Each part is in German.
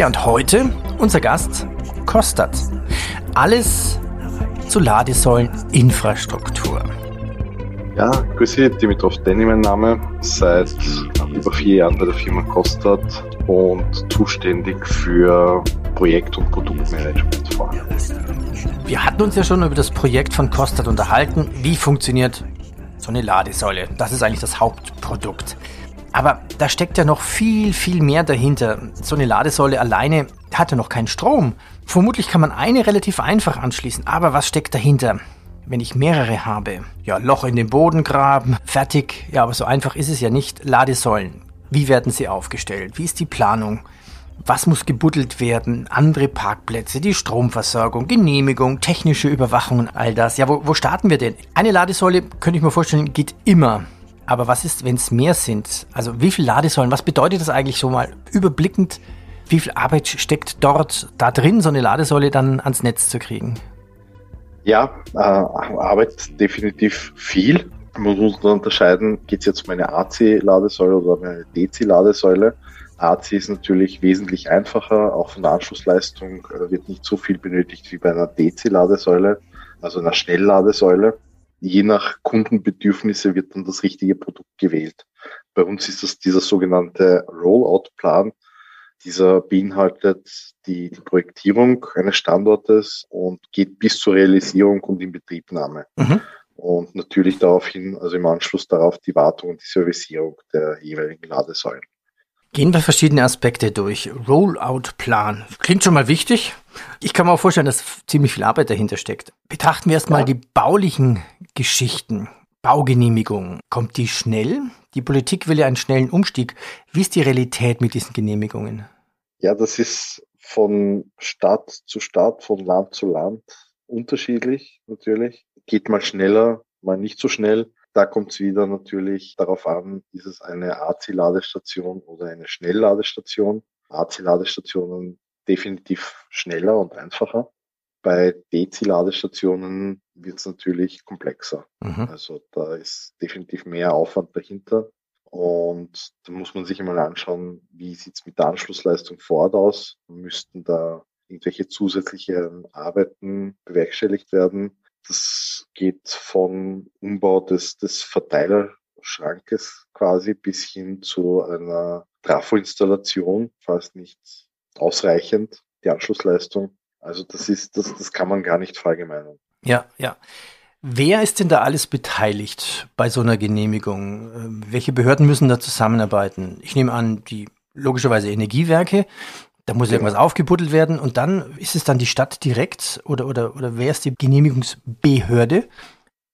Ja, und heute unser Gast Kostat. Alles zu Ladesäuleninfrastruktur. Ja, grüße, Dimitrov Denny mein Name, seit über vier Jahren bei der Firma Kostat und zuständig für Projekt- und Produktmanagement vor allem. Wir hatten uns ja schon über das Projekt von Kostat unterhalten. Wie funktioniert so eine Ladesäule? Das ist eigentlich das Hauptprodukt. Aber da steckt ja noch viel, viel mehr dahinter. So eine Ladesäule alleine hat ja noch keinen Strom. Vermutlich kann man eine relativ einfach anschließen. Aber was steckt dahinter? Wenn ich mehrere habe, ja, Loch in den Boden graben, fertig. Ja, aber so einfach ist es ja nicht. Ladesäulen. Wie werden sie aufgestellt? Wie ist die Planung? Was muss gebuddelt werden? Andere Parkplätze, die Stromversorgung, Genehmigung, technische Überwachung und all das. Ja, wo, wo starten wir denn? Eine Ladesäule, könnte ich mir vorstellen, geht immer. Aber was ist, wenn es mehr sind? Also wie viele Ladesäulen? Was bedeutet das eigentlich so mal überblickend? Wie viel Arbeit steckt dort da drin, so eine Ladesäule dann ans Netz zu kriegen? Ja, äh, Arbeit definitiv viel. Man muss unterscheiden, geht es jetzt um eine AC-Ladesäule oder um eine DC-Ladesäule. AC ist natürlich wesentlich einfacher, auch von der Anschlussleistung äh, wird nicht so viel benötigt wie bei einer DC-Ladesäule, also einer Schnellladesäule je nach Kundenbedürfnisse wird dann das richtige Produkt gewählt. Bei uns ist das dieser sogenannte Rollout-Plan. Dieser beinhaltet die, die, Projektierung eines Standortes und geht bis zur Realisierung und Inbetriebnahme. Mhm. Und natürlich daraufhin, also im Anschluss darauf, die Wartung und die Servicierung der jeweiligen Ladesäulen. Gehen wir verschiedene Aspekte durch. Rollout-Plan. Klingt schon mal wichtig. Ich kann mir auch vorstellen, dass ziemlich viel Arbeit dahinter steckt. Betrachten wir erstmal ja. die baulichen Geschichten. Baugenehmigungen. Kommt die schnell? Die Politik will ja einen schnellen Umstieg. Wie ist die Realität mit diesen Genehmigungen? Ja, das ist von Stadt zu Stadt, von Land zu Land unterschiedlich natürlich. Geht mal schneller, mal nicht so schnell. Da kommt es wieder natürlich darauf an, ist es eine AC-Ladestation oder eine Schnellladestation. AC-Ladestationen definitiv schneller und einfacher. Bei DC-Ladestationen wird es natürlich komplexer. Mhm. Also da ist definitiv mehr Aufwand dahinter. Und da muss man sich einmal anschauen, wie sieht es mit der Anschlussleistung vor Ort aus. Müssten da irgendwelche zusätzliche Arbeiten bewerkstelligt werden? Das geht von Umbau des, des Verteilerschrankes quasi bis hin zu einer Trafo-Installation, falls nicht ausreichend, die Anschlussleistung. Also das ist, das, das kann man gar nicht verallgemeinern. Ja, ja. Wer ist denn da alles beteiligt bei so einer Genehmigung? Ähm, welche Behörden müssen da zusammenarbeiten? Ich nehme an, die logischerweise Energiewerke, da muss irgendwas aufgebuddelt werden und dann ist es dann die Stadt direkt oder, oder, oder wer ist die Genehmigungsbehörde?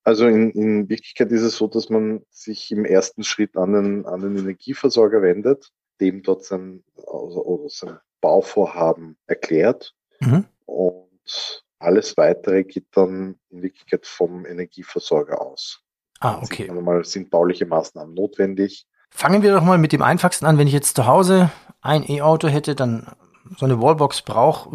Also in, in Wirklichkeit ist es so, dass man sich im ersten Schritt an den, an den Energieversorger wendet, dem dort sein, also, sein Bauvorhaben erklärt mhm. und alles weitere geht dann in Wirklichkeit vom Energieversorger aus. Ah, okay. Mal sind bauliche Maßnahmen notwendig. Fangen wir doch mal mit dem einfachsten an. Wenn ich jetzt zu Hause ein E-Auto hätte, dann so eine Wallbox braucht,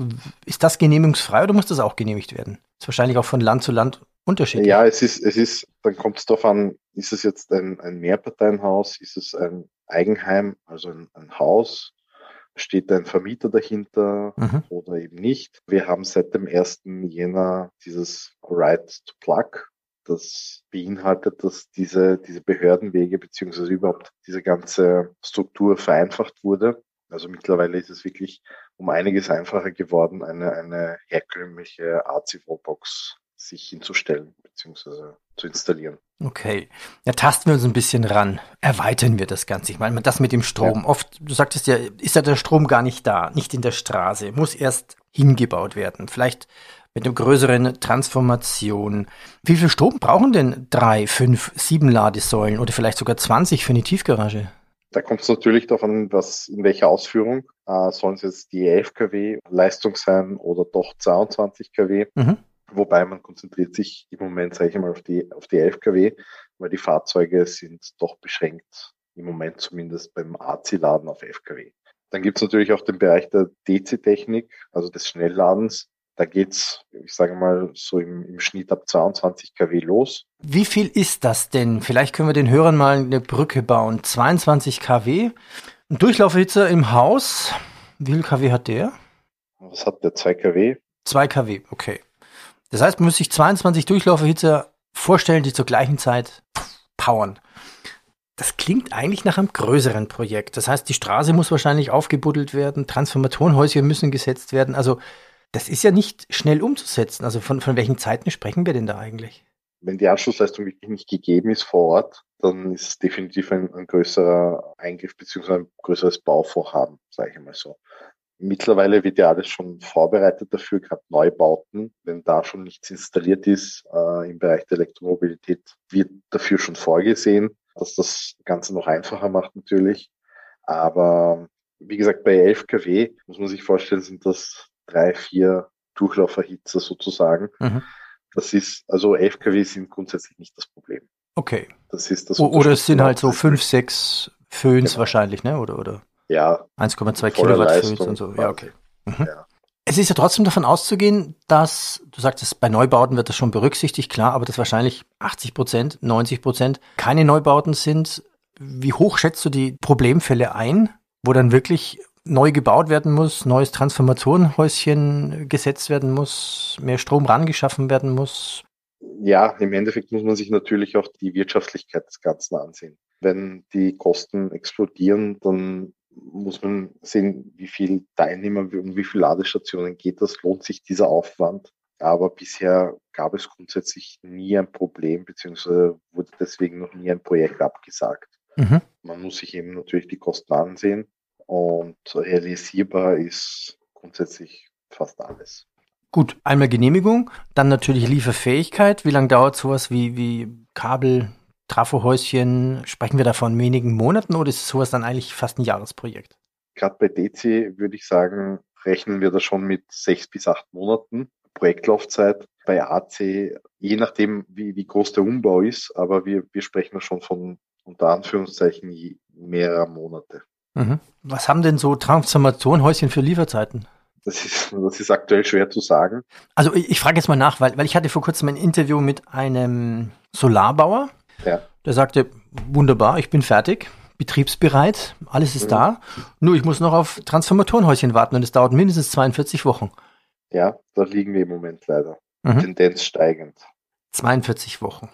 ist das genehmigungsfrei oder muss das auch genehmigt werden? Ist wahrscheinlich auch von Land zu Land unterschiedlich. Ja, es ist, es ist, dann kommt es darauf an, ist es jetzt ein, ein Mehrparteienhaus, ist es ein Eigenheim, also ein, ein Haus, steht ein Vermieter dahinter mhm. oder eben nicht. Wir haben seit dem 1. Jänner dieses Right to Plug. Das beinhaltet, dass diese, diese Behördenwege beziehungsweise überhaupt diese ganze Struktur vereinfacht wurde. Also mittlerweile ist es wirklich um einiges einfacher geworden, eine, eine herkömmliche AC-Wallbox sich hinzustellen bzw. zu installieren. Okay. Ja, tasten wir uns ein bisschen ran. Erweitern wir das Ganze. Ich meine, das mit dem Strom. Ja. Oft, du sagtest ja, ist ja der Strom gar nicht da, nicht in der Straße, muss erst hingebaut werden. Vielleicht mit einer größeren Transformation. Wie viel Strom brauchen denn drei, fünf, sieben Ladesäulen oder vielleicht sogar 20 für eine Tiefgarage? Da kommt es natürlich darauf an, was, in welcher Ausführung. Äh, sollen es jetzt die 11 kW Leistung sein oder doch 22 kW? Mhm. Wobei man konzentriert sich im Moment, sage ich mal, auf die, auf die 11 kW, weil die Fahrzeuge sind doch beschränkt, im Moment zumindest beim AC-Laden auf 11 kW. Dann gibt es natürlich auch den Bereich der DC-Technik, also des Schnellladens. Da geht's, ich sage mal, so im, im Schnitt ab 22 kW los. Wie viel ist das denn? Vielleicht können wir den Hörern mal eine Brücke bauen. 22 kW. Ein Durchlauferhitzer im Haus. Wie viel kW hat der? Was hat der? 2 kW? 2 kW, okay. Das heißt, man muss sich 22 Durchlauferhitzer vorstellen, die zur gleichen Zeit powern. Das klingt eigentlich nach einem größeren Projekt. Das heißt, die Straße muss wahrscheinlich aufgebuddelt werden, Transformatorenhäuschen müssen gesetzt werden. Also das ist ja nicht schnell umzusetzen. Also von, von welchen Zeiten sprechen wir denn da eigentlich? Wenn die Anschlussleistung wirklich nicht gegeben ist vor Ort, dann ist es definitiv ein, ein größerer Eingriff bzw. ein größeres Bauvorhaben, sage ich mal so. Mittlerweile wird ja alles schon vorbereitet dafür, gerade Neubauten. Wenn da schon nichts installiert ist äh, im Bereich der Elektromobilität, wird dafür schon vorgesehen, dass das Ganze noch einfacher macht natürlich. Aber wie gesagt, bei 11 kW muss man sich vorstellen, sind das drei, vier Durchlauferhitzer sozusagen. Mhm. Das ist, also 11 kW sind grundsätzlich nicht das Problem. Okay. Das ist das oder es sind halt so fünf, sechs Föhns genau. wahrscheinlich, ne? Oder, oder? Ja. 1,2 Kilowatt Föhns und so. Ja, okay. Mhm. Ja. Es ist ja trotzdem davon auszugehen, dass, du sagtest, bei Neubauten wird das schon berücksichtigt, klar, aber dass wahrscheinlich 80 Prozent, 90 Prozent keine Neubauten sind. Wie hoch schätzt du die Problemfälle ein, wo dann wirklich neu gebaut werden muss, neues Transformatorenhäuschen gesetzt werden muss, mehr Strom rangeschaffen werden muss? Ja, im Endeffekt muss man sich natürlich auch die Wirtschaftlichkeit des Ganzen ansehen. Wenn die Kosten explodieren, dann muss man sehen, wie viel Teilnehmer und wie viele Ladestationen geht das, lohnt sich dieser Aufwand. Aber bisher gab es grundsätzlich nie ein Problem, beziehungsweise wurde deswegen noch nie ein Projekt abgesagt. Mhm. Man muss sich eben natürlich die Kosten ansehen und realisierbar ist grundsätzlich fast alles. Gut, einmal Genehmigung, dann natürlich Lieferfähigkeit. Wie lange dauert sowas wie, wie Kabel, Trafohäuschen? Sprechen wir da von wenigen Monaten oder ist sowas dann eigentlich fast ein Jahresprojekt? Gerade bei DC würde ich sagen, rechnen wir da schon mit sechs bis acht Monaten Projektlaufzeit. Bei AC, je nachdem, wie, wie groß der Umbau ist, aber wir, wir sprechen da schon von unter Anführungszeichen mehrerer Monate. Mhm. Was haben denn so Transformationhäuschen für Lieferzeiten? Das ist, das ist aktuell schwer zu sagen. Also ich, ich frage jetzt mal nach, weil, weil ich hatte vor kurzem ein Interview mit einem Solarbauer. Ja. Der sagte, wunderbar, ich bin fertig, betriebsbereit, alles ist mhm. da. Nur ich muss noch auf Transformatorenhäuschen warten und es dauert mindestens 42 Wochen. Ja, da liegen wir im Moment leider. Mhm. Tendenz steigend. 42 Wochen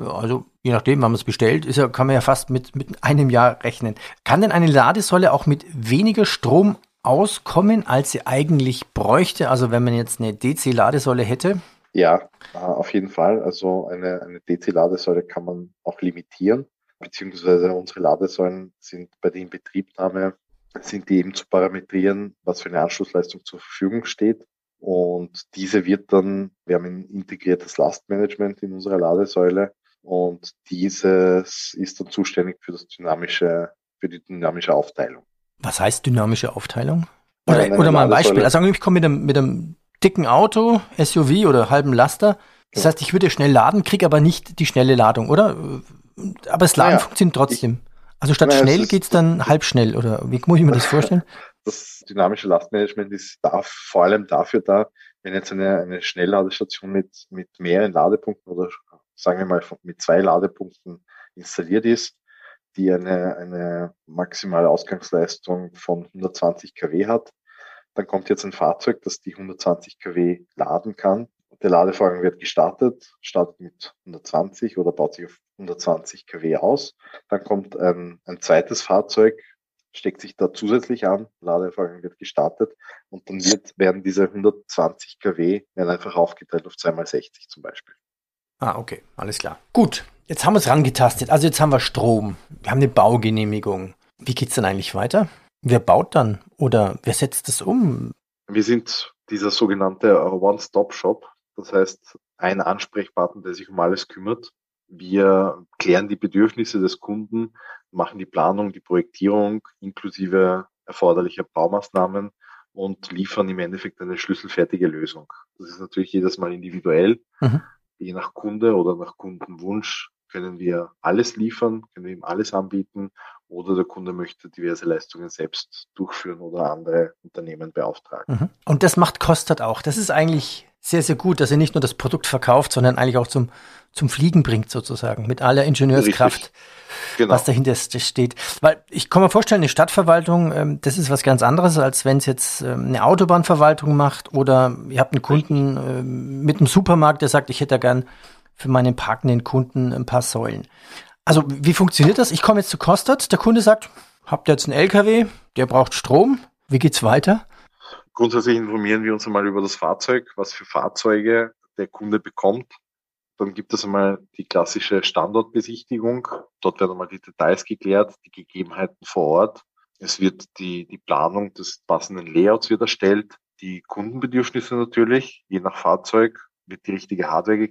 also je nachdem, wann man es bestellt, ist ja, kann man ja fast mit, mit einem Jahr rechnen. Kann denn eine Ladesäule auch mit weniger Strom auskommen, als sie eigentlich bräuchte? Also wenn man jetzt eine DC-Ladesäule hätte? Ja, äh, auf jeden Fall. Also eine, eine DC-Ladesäule kann man auch limitieren, beziehungsweise unsere Ladesäulen sind bei der Inbetriebnahme, sind die eben zu parametrieren, was für eine Anschlussleistung zur Verfügung steht. Und diese wird dann, wir haben ein integriertes Lastmanagement in unserer Ladesäule und dieses ist dann zuständig für das dynamische, für die dynamische Aufteilung. Was heißt dynamische Aufteilung? Oder, ja, oder mal ein Beispiel. Also ich komme mit einem, mit einem dicken Auto, SUV oder halben Laster. Das ja. heißt, ich würde schnell laden, kriege aber nicht die schnelle Ladung, oder? Aber das Laden ja, funktioniert trotzdem. Ich, also statt naja, schnell geht's dann halb schnell, oder wie muss ich mir das vorstellen? Das dynamische Lastmanagement ist da, vor allem dafür da, wenn jetzt eine, eine Schnellladestation mit, mit mehreren Ladepunkten oder sagen wir mal, mit zwei Ladepunkten installiert ist, die eine, eine maximale Ausgangsleistung von 120 kW hat. Dann kommt jetzt ein Fahrzeug, das die 120 kW laden kann. Der Ladevorgang wird gestartet, startet mit 120 oder baut sich auf 120 kW aus. Dann kommt ein, ein zweites Fahrzeug, steckt sich da zusätzlich an, Ladevorgang wird gestartet und dann wird, werden diese 120 kW werden einfach aufgeteilt auf 2x60 zum Beispiel. Ah, okay, alles klar. Gut, jetzt haben wir es rangetastet. Also jetzt haben wir Strom, wir haben eine Baugenehmigung. Wie geht es dann eigentlich weiter? Wer baut dann oder wer setzt das um? Wir sind dieser sogenannte One-Stop-Shop. Das heißt, ein Ansprechpartner, der sich um alles kümmert. Wir klären die Bedürfnisse des Kunden, machen die Planung, die Projektierung inklusive erforderlicher Baumaßnahmen und liefern im Endeffekt eine schlüsselfertige Lösung. Das ist natürlich jedes Mal individuell. Mhm. Je nach Kunde oder nach Kundenwunsch können wir alles liefern, können wir ihm alles anbieten oder der Kunde möchte diverse Leistungen selbst durchführen oder andere Unternehmen beauftragen. Mhm. Und das macht Kostet auch. Das ist eigentlich sehr, sehr gut, dass er nicht nur das Produkt verkauft, sondern eigentlich auch zum, zum Fliegen bringt sozusagen, mit aller Ingenieurskraft, genau. was dahinter steht. Weil ich kann mir vorstellen, eine Stadtverwaltung, ähm, das ist was ganz anderes, als wenn es jetzt ähm, eine Autobahnverwaltung macht oder ihr habt einen Kunden ähm, mit einem Supermarkt, der sagt, ich hätte gern für meinen parkenden Kunden ein paar Säulen. Also wie funktioniert das? Ich komme jetzt zu Kostet, der Kunde sagt, habt ihr jetzt einen LKW, der braucht Strom, wie geht's weiter? Grundsätzlich informieren wir uns einmal über das Fahrzeug, was für Fahrzeuge der Kunde bekommt. Dann gibt es einmal die klassische Standortbesichtigung. Dort werden einmal die Details geklärt, die Gegebenheiten vor Ort. Es wird die, die Planung des passenden Layouts wird erstellt, die Kundenbedürfnisse natürlich, je nach Fahrzeug wird die richtige Hardware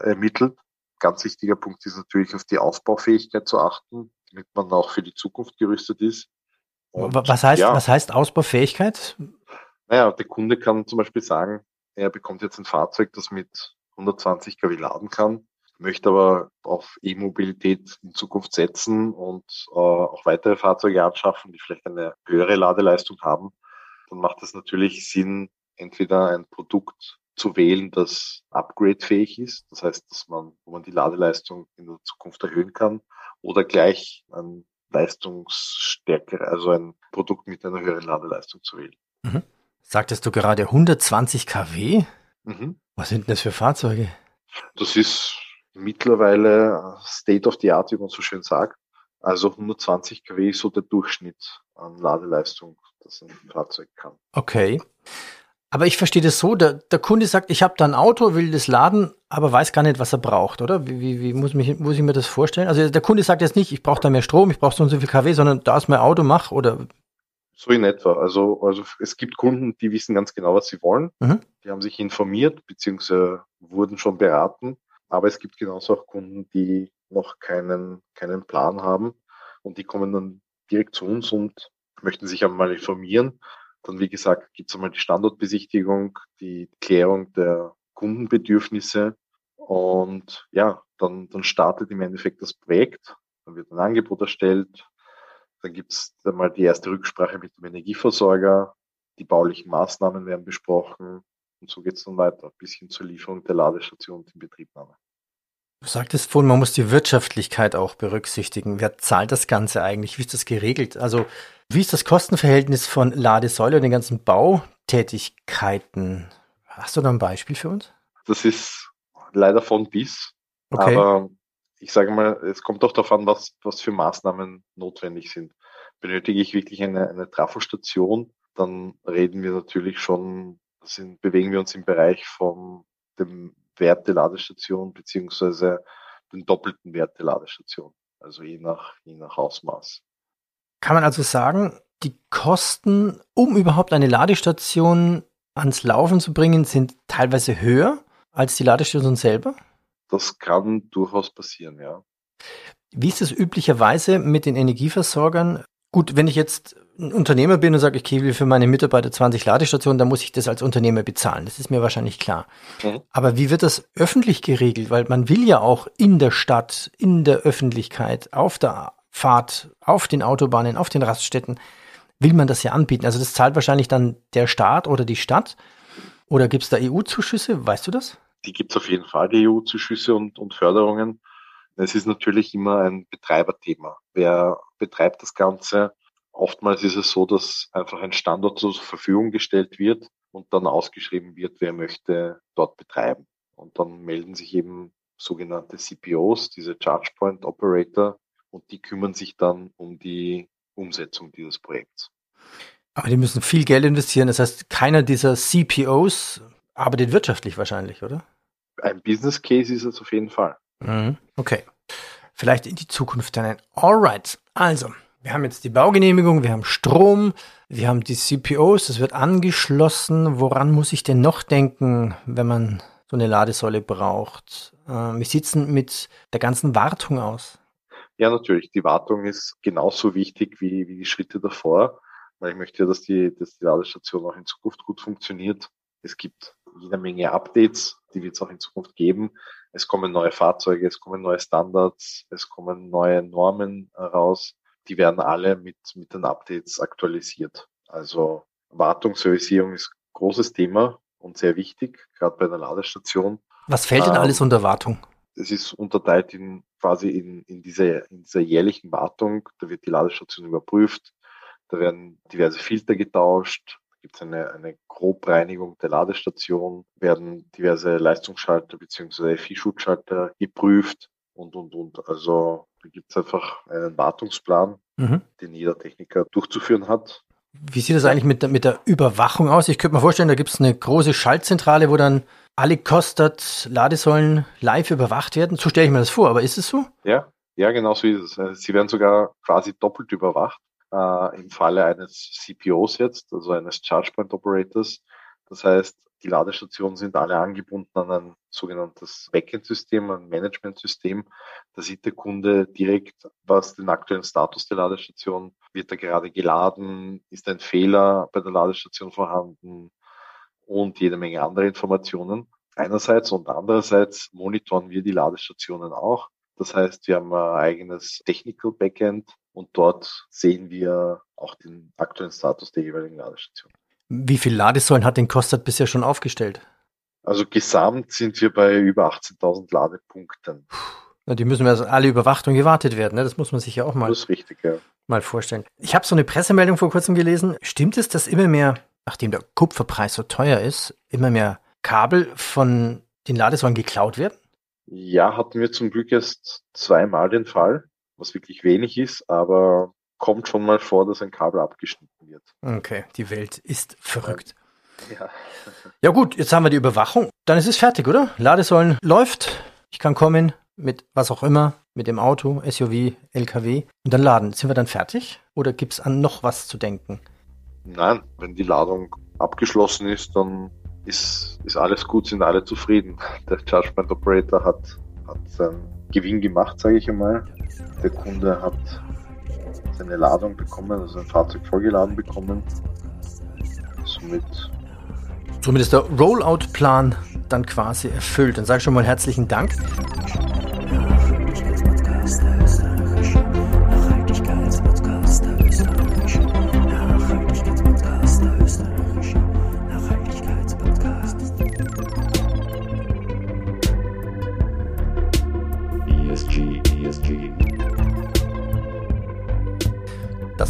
ermittelt. Ganz wichtiger Punkt ist natürlich auf die Ausbaufähigkeit zu achten, damit man auch für die Zukunft gerüstet ist. Und, was heißt, ja, was heißt Ausbaufähigkeit? Naja, der Kunde kann zum Beispiel sagen, er bekommt jetzt ein Fahrzeug, das mit 120 kW laden kann, möchte aber auf E-Mobilität in Zukunft setzen und äh, auch weitere Fahrzeuge anschaffen, die vielleicht eine höhere Ladeleistung haben, dann macht es natürlich Sinn, entweder ein Produkt zu wählen, das upgradefähig ist, das heißt, dass man, wo man die Ladeleistung in der Zukunft erhöhen kann, oder gleich ein leistungsstärkere, also ein Produkt mit einer höheren Ladeleistung zu wählen. Mhm. Sagtest du gerade 120 kW? Mhm. Was sind denn das für Fahrzeuge? Das ist mittlerweile State of the Art, wie man so schön sagt. Also 120 kW ist so der Durchschnitt an Ladeleistung, das ein Fahrzeug kann. Okay. Aber ich verstehe das so, der, der Kunde sagt, ich habe da ein Auto, will das laden, aber weiß gar nicht, was er braucht, oder? Wie, wie, wie muss, mich, muss ich mir das vorstellen? Also der Kunde sagt jetzt nicht, ich brauche da mehr Strom, ich brauche so und so viel kW, sondern da ist mein Auto, mach, oder so in etwa. Also, also es gibt Kunden, die wissen ganz genau, was sie wollen. Mhm. Die haben sich informiert, beziehungsweise wurden schon beraten. Aber es gibt genauso auch Kunden, die noch keinen, keinen Plan haben. Und die kommen dann direkt zu uns und möchten sich einmal informieren. Dann, wie gesagt, gibt es einmal die Standortbesichtigung, die Klärung der Kundenbedürfnisse. Und ja, dann, dann startet im Endeffekt das Projekt. Dann wird ein Angebot erstellt, dann gibt es einmal die erste Rücksprache mit dem Energieversorger, die baulichen Maßnahmen werden besprochen und so geht es dann weiter, bis hin zur Lieferung der Ladestation und Inbetriebnahme. Du sagtest vorhin, man muss die Wirtschaftlichkeit auch berücksichtigen. Wer zahlt das Ganze eigentlich? Wie ist das geregelt? Also, wie ist das Kostenverhältnis von Ladesäule und den ganzen Bautätigkeiten? Hast du da ein Beispiel für uns? Das ist leider von bis. Okay. Aber ich sage mal, es kommt auch darauf an, was, was für Maßnahmen notwendig sind. Benötige ich wirklich eine, eine Trafostation, dann reden wir natürlich schon, sind, bewegen wir uns im Bereich von dem Wert der Ladestation beziehungsweise den doppelten Wert der Ladestation. Also je nach, je nach Ausmaß. Kann man also sagen, die Kosten, um überhaupt eine Ladestation ans Laufen zu bringen, sind teilweise höher als die Ladestation selber? Das kann durchaus passieren, ja. Wie ist es üblicherweise mit den Energieversorgern? Gut, wenn ich jetzt ein Unternehmer bin und sage, ich will für meine Mitarbeiter 20 Ladestationen, dann muss ich das als Unternehmer bezahlen. Das ist mir wahrscheinlich klar. Mhm. Aber wie wird das öffentlich geregelt? Weil man will ja auch in der Stadt, in der Öffentlichkeit, auf der Fahrt, auf den Autobahnen, auf den Raststätten, will man das ja anbieten. Also das zahlt wahrscheinlich dann der Staat oder die Stadt. Oder gibt es da EU-Zuschüsse? Weißt du das? Die gibt es auf jeden Fall, die EU-Zuschüsse und, und Förderungen. Es ist natürlich immer ein Betreiberthema. Wer betreibt das Ganze? Oftmals ist es so, dass einfach ein Standort zur Verfügung gestellt wird und dann ausgeschrieben wird, wer möchte dort betreiben. Und dann melden sich eben sogenannte CPOs, diese Charge Point Operator, und die kümmern sich dann um die Umsetzung dieses Projekts. Aber die müssen viel Geld investieren. Das heißt, keiner dieser CPOs arbeitet wirtschaftlich wahrscheinlich, oder? Ein Business Case ist es auf jeden Fall. Mhm. Okay. Vielleicht in die Zukunft dann. Alright. Also, wir haben jetzt die Baugenehmigung, wir haben Strom, wir haben die CPOs, das wird angeschlossen. Woran muss ich denn noch denken, wenn man so eine Ladesäule braucht. Äh, wie sieht es denn mit der ganzen Wartung aus? Ja, natürlich. Die Wartung ist genauso wichtig wie, wie die Schritte davor, weil ich möchte ja, dass die, dass die Ladestation auch in Zukunft gut funktioniert. Es gibt jede Menge Updates, die wird es auch in Zukunft geben. Es kommen neue Fahrzeuge, es kommen neue Standards, es kommen neue Normen raus. Die werden alle mit, mit den Updates aktualisiert. Also Wartungsservisierung ist großes Thema und sehr wichtig, gerade bei einer Ladestation. Was fällt denn ähm, alles unter Wartung? Es ist unterteilt in quasi in, in, dieser, in dieser jährlichen Wartung. Da wird die Ladestation überprüft, da werden diverse Filter getauscht, gibt es eine, eine Grobreinigung der Ladestation, werden diverse Leistungsschalter bzw. FI-Schutzschalter geprüft und, und, und. Also da gibt es einfach einen Wartungsplan, mhm. den jeder Techniker durchzuführen hat. Wie sieht das eigentlich mit der, mit der Überwachung aus? Ich könnte mir vorstellen, da gibt es eine große Schaltzentrale, wo dann alle Kostet Ladesäulen live überwacht werden. So stelle ich mir das vor, aber ist es so? Ja, ja, genau so ist es. Sie werden sogar quasi doppelt überwacht äh, im Falle eines CPOs jetzt, also eines Charge Point Operators. Das heißt, die Ladestationen sind alle angebunden an ein sogenanntes Backend-System, ein Management-System. Da sieht der Kunde direkt, was den aktuellen Status der Ladestation, wird da gerade geladen, ist ein Fehler bei der Ladestation vorhanden und jede Menge andere Informationen. Einerseits und andererseits monitoren wir die Ladestationen auch. Das heißt, wir haben ein eigenes Technical Backend und dort sehen wir auch den aktuellen Status der jeweiligen Ladestation. Wie viele Ladesäulen hat den Kostat bisher schon aufgestellt? Also gesamt sind wir bei über 18.000 Ladepunkten. Na, die müssen also alle überwacht und gewartet werden. Ne? Das muss man sich ja auch mal, das ist richtig, ja. mal vorstellen. Ich habe so eine Pressemeldung vor kurzem gelesen. Stimmt es, dass immer mehr, nachdem der Kupferpreis so teuer ist, immer mehr Kabel von den Ladesäulen geklaut werden? Ja, hatten wir zum Glück erst zweimal den Fall was wirklich wenig ist, aber kommt schon mal vor, dass ein Kabel abgeschnitten wird. Okay, die Welt ist verrückt. Ja. ja gut, jetzt haben wir die Überwachung. Dann ist es fertig, oder? Ladesäulen läuft. Ich kann kommen mit was auch immer, mit dem Auto, SUV, LKW und dann laden. Sind wir dann fertig oder gibt es an noch was zu denken? Nein, wenn die Ladung abgeschlossen ist, dann ist, ist alles gut, sind alle zufrieden. Der Chargepoint Operator hat, hat seinen Gewinn gemacht, sage ich einmal. Der Kunde hat seine Ladung bekommen, also ein Fahrzeug vollgeladen bekommen. Somit. Somit ist der Rollout-Plan dann quasi erfüllt. Dann sage ich schon mal herzlichen Dank.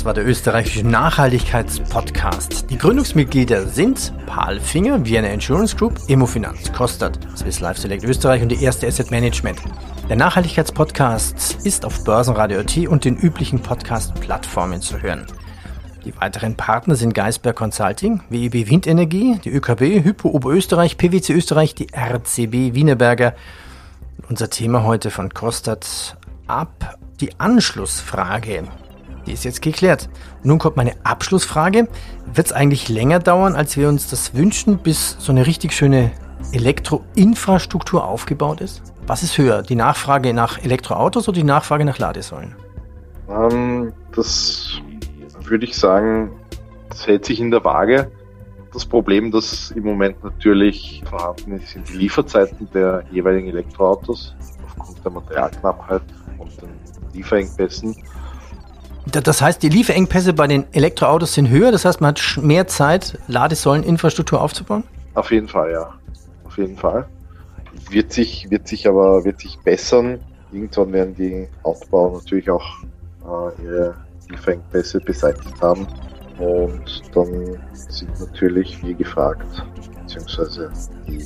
Das war der österreichische Nachhaltigkeitspodcast. Die Gründungsmitglieder sind Paul Finger, Vienna Insurance Group, Immofinanz, Kostat, Swiss Life Select Österreich und die erste Asset Management. Der Nachhaltigkeitspodcast ist auf Börsenradio T und den üblichen Podcast-Plattformen zu hören. Die weiteren Partner sind Geisberg Consulting, WEB Windenergie, die ÖKB, Hypo Oberösterreich, PwC Österreich, die RCB Wienerberger. Unser Thema heute von Kostat ab die Anschlussfrage. Die ist jetzt geklärt. Nun kommt meine Abschlussfrage. Wird es eigentlich länger dauern, als wir uns das wünschen, bis so eine richtig schöne Elektroinfrastruktur aufgebaut ist? Was ist höher, die Nachfrage nach Elektroautos oder die Nachfrage nach Ladesäulen? Ähm, das würde ich sagen, das hält sich in der Waage. Das Problem, das im Moment natürlich vorhanden ist, sind die Lieferzeiten der jeweiligen Elektroautos aufgrund der Materialknappheit und den Lieferengpässen. Das heißt, die Lieferengpässe bei den Elektroautos sind höher, das heißt, man hat mehr Zeit, Ladesäuleninfrastruktur aufzubauen? Auf jeden Fall, ja. Auf jeden Fall. Wird sich, wird sich aber, wird sich bessern. Irgendwann werden die Autobauer natürlich auch äh, ihre Lieferengpässe beseitigt haben. Und dann sind natürlich wir gefragt, beziehungsweise die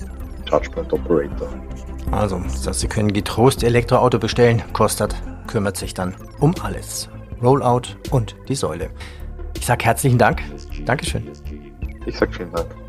Chargepoint Operator. Also, das heißt, Sie können getrost Elektroauto bestellen, kostet, kümmert sich dann um alles. Rollout und die Säule. Ich sage herzlichen Dank. Dankeschön. Ich sage vielen Dank.